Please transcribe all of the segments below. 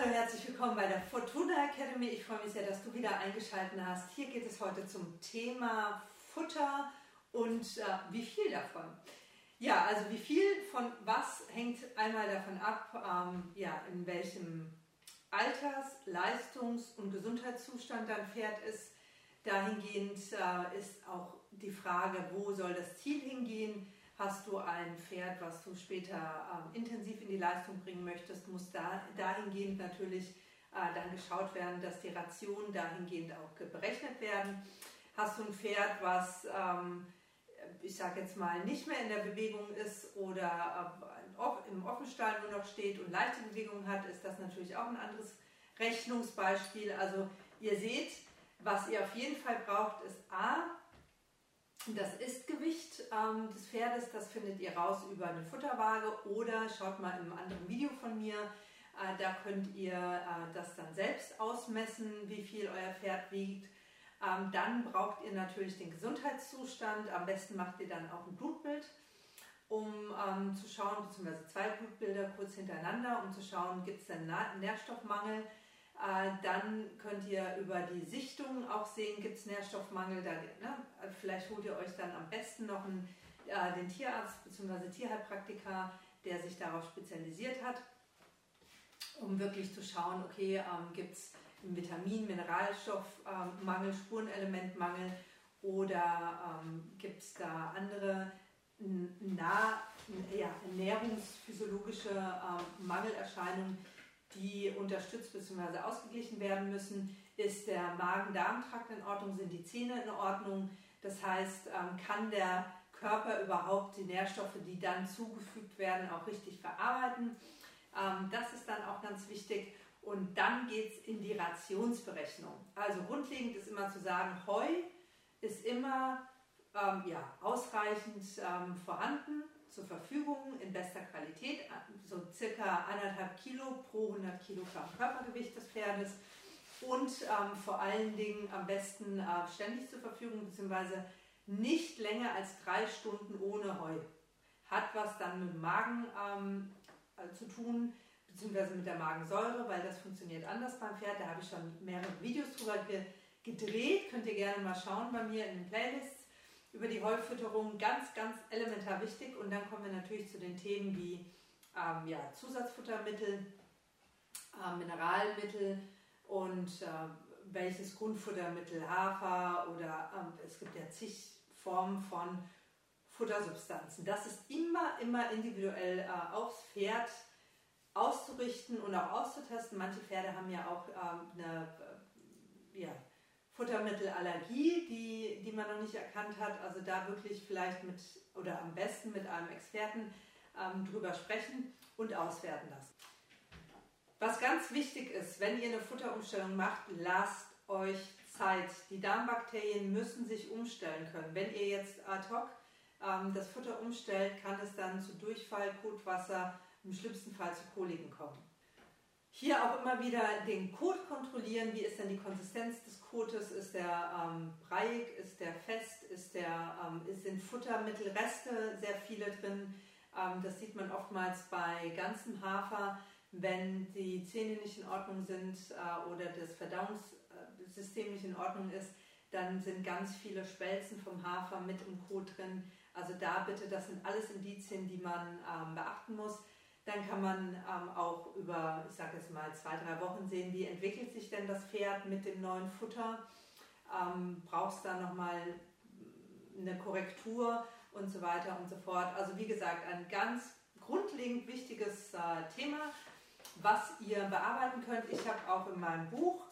hallo, herzlich willkommen bei der Fortuna Academy. Ich freue mich sehr, dass du wieder eingeschaltet hast. Hier geht es heute zum Thema Futter und äh, wie viel davon. Ja, also wie viel von was hängt einmal davon ab, ähm, ja, in welchem Alters-, Leistungs- und Gesundheitszustand dein Pferd ist. Dahingehend äh, ist auch die Frage, wo soll das Ziel hingehen? Hast du ein Pferd, was du später äh, intensiv in die Leistung bringen möchtest, muss da, dahingehend natürlich äh, dann geschaut werden, dass die Rationen dahingehend auch berechnet werden. Hast du ein Pferd, was, ähm, ich sage jetzt mal, nicht mehr in der Bewegung ist oder äh, im Offenstall nur noch steht und leichte Bewegungen hat, ist das natürlich auch ein anderes Rechnungsbeispiel. Also ihr seht, was ihr auf jeden Fall braucht, ist A, das Istgewicht ähm, des Pferdes, das findet ihr raus über eine Futterwaage oder schaut mal im anderen Video von mir. Äh, da könnt ihr äh, das dann selbst ausmessen, wie viel euer Pferd wiegt. Ähm, dann braucht ihr natürlich den Gesundheitszustand. Am besten macht ihr dann auch ein Blutbild, um ähm, zu schauen, beziehungsweise zwei Blutbilder kurz hintereinander, um zu schauen, gibt es einen Nährstoffmangel äh, dann könnt ihr über die Sichtung auch sehen, gibt es Nährstoffmangel. Da, ne? Vielleicht holt ihr euch dann am besten noch einen, äh, den Tierarzt bzw. Tierheilpraktiker, der sich darauf spezialisiert hat, um wirklich zu schauen, okay, ähm, gibt es einen Vitamin-, Mineralstoffmangel, ähm, Spurenelementmangel oder ähm, gibt es da andere nah, ja, ernährungsphysiologische ähm, Mangelerscheinungen, die unterstützt bzw. ausgeglichen werden müssen. Ist der Magen-Darm-Trakt in Ordnung? Sind die Zähne in Ordnung? Das heißt, ähm, kann der Körper überhaupt die Nährstoffe, die dann zugefügt werden, auch richtig verarbeiten? Ähm, das ist dann auch ganz wichtig. Und dann geht es in die Rationsberechnung. Also grundlegend ist immer zu sagen, Heu ist immer ähm, ja, ausreichend ähm, vorhanden zur Verfügung in bester Qualität, so circa anderthalb Kilo pro 100 Kilogramm Körpergewicht des Pferdes und ähm, vor allen Dingen am besten äh, ständig zur Verfügung, beziehungsweise nicht länger als drei Stunden ohne Heu. Hat was dann mit dem Magen ähm, äh, zu tun, beziehungsweise mit der Magensäure, weil das funktioniert anders beim Pferd. Da habe ich schon mehrere Videos drüber ge gedreht. Könnt ihr gerne mal schauen bei mir in den Playlists über die Heufütterung ganz, ganz elementar wichtig. Und dann kommen wir natürlich zu den Themen wie ähm, ja, Zusatzfuttermittel, äh, Mineralmittel und äh, welches Grundfuttermittel, Hafer oder äh, es gibt ja zig Formen von Futtersubstanzen. Das ist immer, immer individuell äh, aufs Pferd auszurichten und auch auszutesten. Manche Pferde haben ja auch ähm, eine Futtermittelallergie, die, die man noch nicht erkannt hat. Also da wirklich vielleicht mit oder am besten mit einem Experten ähm, drüber sprechen und auswerten lassen. Was ganz wichtig ist, wenn ihr eine Futterumstellung macht, lasst euch Zeit. Die Darmbakterien müssen sich umstellen können. Wenn ihr jetzt ad hoc ähm, das Futter umstellt, kann es dann zu Durchfall, Kotwasser, im schlimmsten Fall zu Koliken kommen. Hier auch immer wieder den Kot kontrollieren. Wie ist denn die Konsistenz des Kotes? Ist der ähm, breiig? Ist der fest? Ist der, ähm, sind Futtermittelreste sehr viele drin? Ähm, das sieht man oftmals bei ganzem Hafer, wenn die Zähne nicht in Ordnung sind äh, oder das Verdauungssystem nicht in Ordnung ist. Dann sind ganz viele Spelzen vom Hafer mit im Kot drin. Also da bitte, das sind alles Indizien, die man ähm, beachten muss. Dann kann man ähm, auch über, ich sage jetzt mal, zwei, drei Wochen sehen, wie entwickelt sich denn das Pferd mit dem neuen Futter. Ähm, brauchst da nochmal eine Korrektur und so weiter und so fort. Also wie gesagt, ein ganz grundlegend wichtiges äh, Thema, was ihr bearbeiten könnt. Ich habe auch in meinem Buch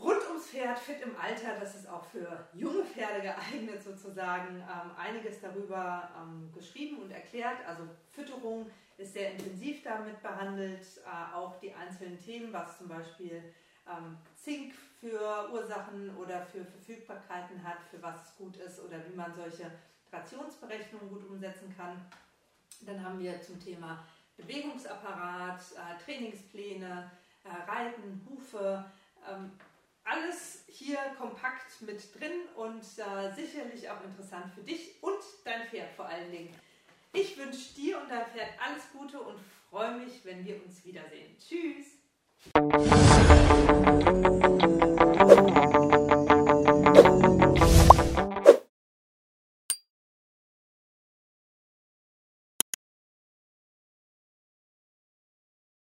Rund ums Pferd, fit im Alter, das ist auch für junge Pferde geeignet sozusagen, ähm, einiges darüber ähm, geschrieben und erklärt. Also Fütterung ist sehr intensiv damit behandelt, äh, auch die einzelnen Themen, was zum Beispiel ähm, Zink für Ursachen oder für Verfügbarkeiten hat, für was es gut ist oder wie man solche Rationsberechnungen gut umsetzen kann. Dann haben wir zum Thema Bewegungsapparat, äh, Trainingspläne, äh, Reiten, Hufe, ähm, alles hier kompakt mit drin und äh, sicherlich auch interessant für dich und dein Pferd vor allen Dingen. Ich wünsche dir und dein Pferd alles Gute und freue mich, wenn wir uns wiedersehen. Tschüss!